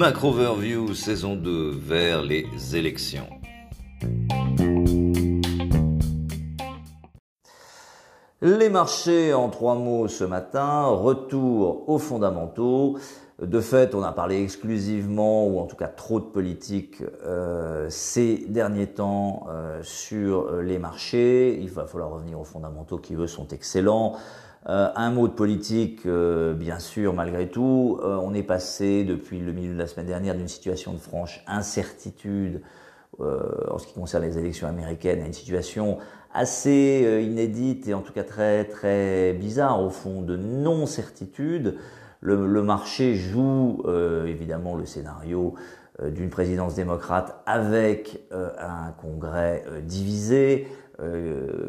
Macro Overview saison 2 vers les élections. Les marchés en trois mots ce matin, retour aux fondamentaux. De fait, on a parlé exclusivement, ou en tout cas trop de politique euh, ces derniers temps euh, sur les marchés. Il va falloir revenir aux fondamentaux qui, eux, sont excellents. Euh, un mot de politique, bien sûr, malgré tout. on est passé depuis le milieu de la semaine dernière d'une situation de franche incertitude en ce qui concerne les élections américaines à une situation assez euh, inédite et en tout cas très très bizarre au fond de non-certitude. Le, le, marché joue euh, évidemment le scénario euh, d'une présidence démocrate avec un congrès divisé,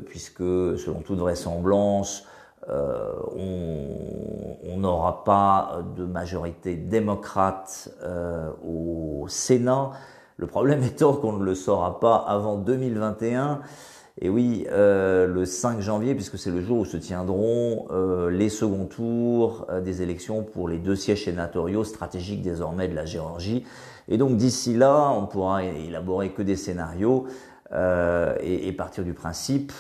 puisque selon toute vraisemblance, on n'aura pas de majorité démocrate au Sénat. Le problème étant qu'on ne le saura pas avant 2021. Et oui, euh, le 5 janvier, puisque c'est le jour où se tiendront euh, les seconds tours euh, des élections pour les deux sièges sénatoriaux stratégiques désormais de la Géorgie. Et donc d'ici là, on pourra élaborer que des scénarios et, partir du principe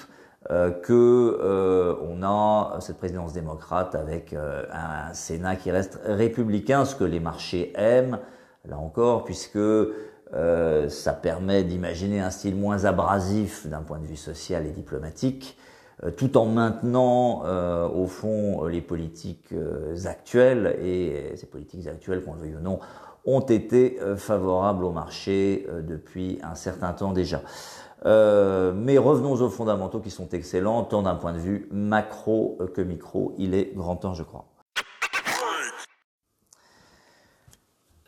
que on a cette présidence démocrate avec un Sénat qui reste républicain, ce que les marchés aiment, là encore, puisque euh, ça permet d'imaginer un style moins abrasif d'un point de vue social et diplomatique, euh, tout en maintenant euh, au fond les politiques actuelles et ces politiques actuelles, qu'on le veuille ou non, ont été favorables au marché depuis un certain temps déjà. mais revenons aux fondamentaux qui sont excellents, tant d'un point de vue macro que micro. Il est grand temps, je crois.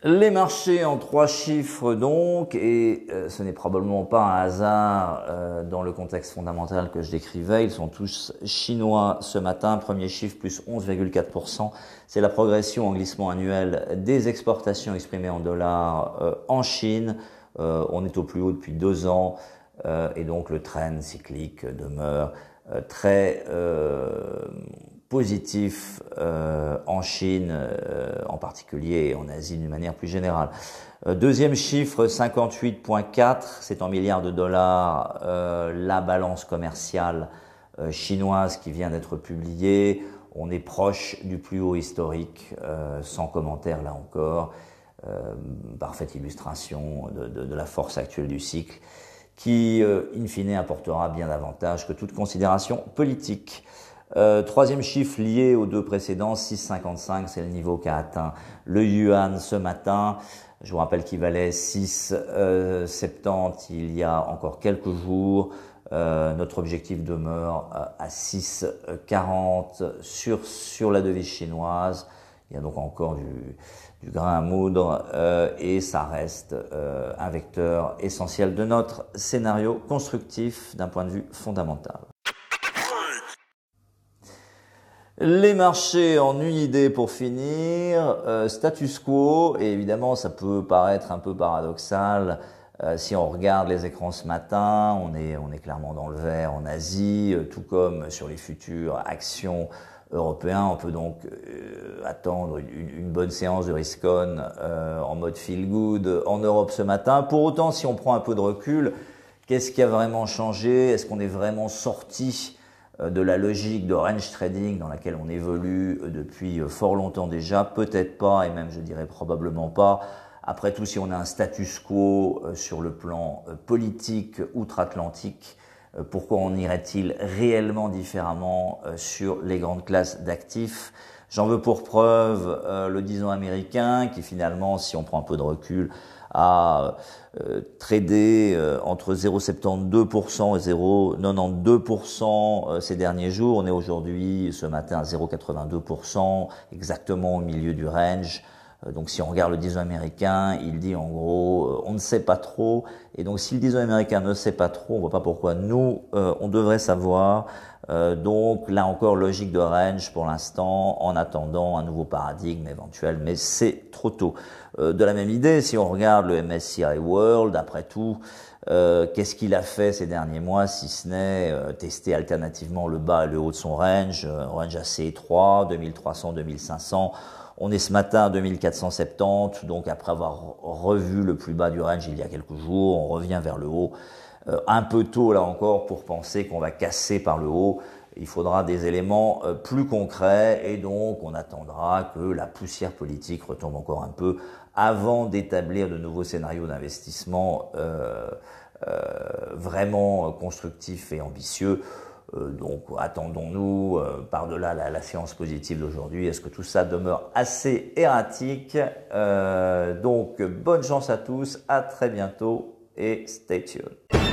Les marchés en trois chiffres donc, et euh, ce n'est probablement pas un hasard euh, dans le contexte fondamental que je décrivais, ils sont tous chinois ce matin, premier chiffre plus 11,4%, c'est la progression en glissement annuel des exportations exprimées en dollars euh, en Chine, on est au plus haut depuis deux ans, et donc le train cyclique demeure très positif euh, en Chine euh, en particulier et en Asie d'une manière plus générale. Euh, deuxième chiffre, 58.4, c'est en milliards de dollars la balance commerciale chinoise qui vient d'être publiée. On est proche du plus haut historique, sans commentaire là encore. parfaite illustration de, la force actuelle du cycle qui, in fine, apportera bien davantage que toute considération politique. Euh, troisième chiffre lié aux deux précédents, 6,55, c'est le niveau qu'a atteint le yuan ce matin. Je vous rappelle qu'il valait 6,70 euh, il y a encore quelques jours. Euh, notre objectif demeure à 6,40 sur, sur la devise chinoise. Il y a donc encore du, du grain à moudre et ça reste un vecteur essentiel de notre scénario constructif d'un point de vue fondamental. Les marchés en une idée pour finir, euh, status quo, et évidemment ça peut paraître un peu paradoxal euh, si on regarde les écrans ce matin, on est, on est clairement dans le vert en Asie, euh, tout comme sur les futures actions européennes. On peut donc attendre une, bonne séance de Riscon en mode feel good en Europe ce matin. Pour autant, si on prend un peu de recul, qu'est-ce qui a vraiment changé? Est-ce qu'on est vraiment sorti de la logique de range trading dans laquelle on évolue euh, depuis euh, fort longtemps déjà, peut-être pas, et même je dirais probablement pas. Après tout, si on a un status quo sur le plan politique outre-Atlantique, pourquoi on irait-il réellement différemment sur les grandes classes d'actifs? J'en veux pour preuve le 10 ans américain qui finalement, si on prend un peu de recul, a euh, tradé euh, entre 0,72% et 0,92% euh, ces derniers jours. On est aujourd'hui, ce matin, à 0,82%, exactement au milieu du range. Donc si on regarde le 10 américain, il dit en gros, on ne sait pas trop. Et donc si le 10 américain ne sait pas trop, on voit pas pourquoi nous, on devrait savoir. donc là encore, logique de range pour l'instant, en attendant un nouveau paradigme éventuel, mais c'est trop tôt. Euh, de la même idée, si on regarde le MSCI World, après tout, Euh, qu'est-ce qu'il a fait ces derniers mois, si ce n'est euh, tester alternativement le bas et le haut de son range, un range assez étroit, 2300, 2500. On est ce matin à 2470, donc après avoir revu le plus bas du range il y a quelques jours, on revient vers le haut. un peu tôt là encore pour penser qu'on va casser par le haut. Il faudra des éléments plus concrets et donc on attendra que la poussière politique retombe encore un peu avant d'établir de nouveaux scénarios d'investissement euh, euh, vraiment constructifs et ambitieux. Euh, donc attendons-nous, par-delà la, séance positive d'aujourd'hui, est-ce que tout ça demeure assez erratique? Donc bonne chance à tous, à très bientôt et stay tuned.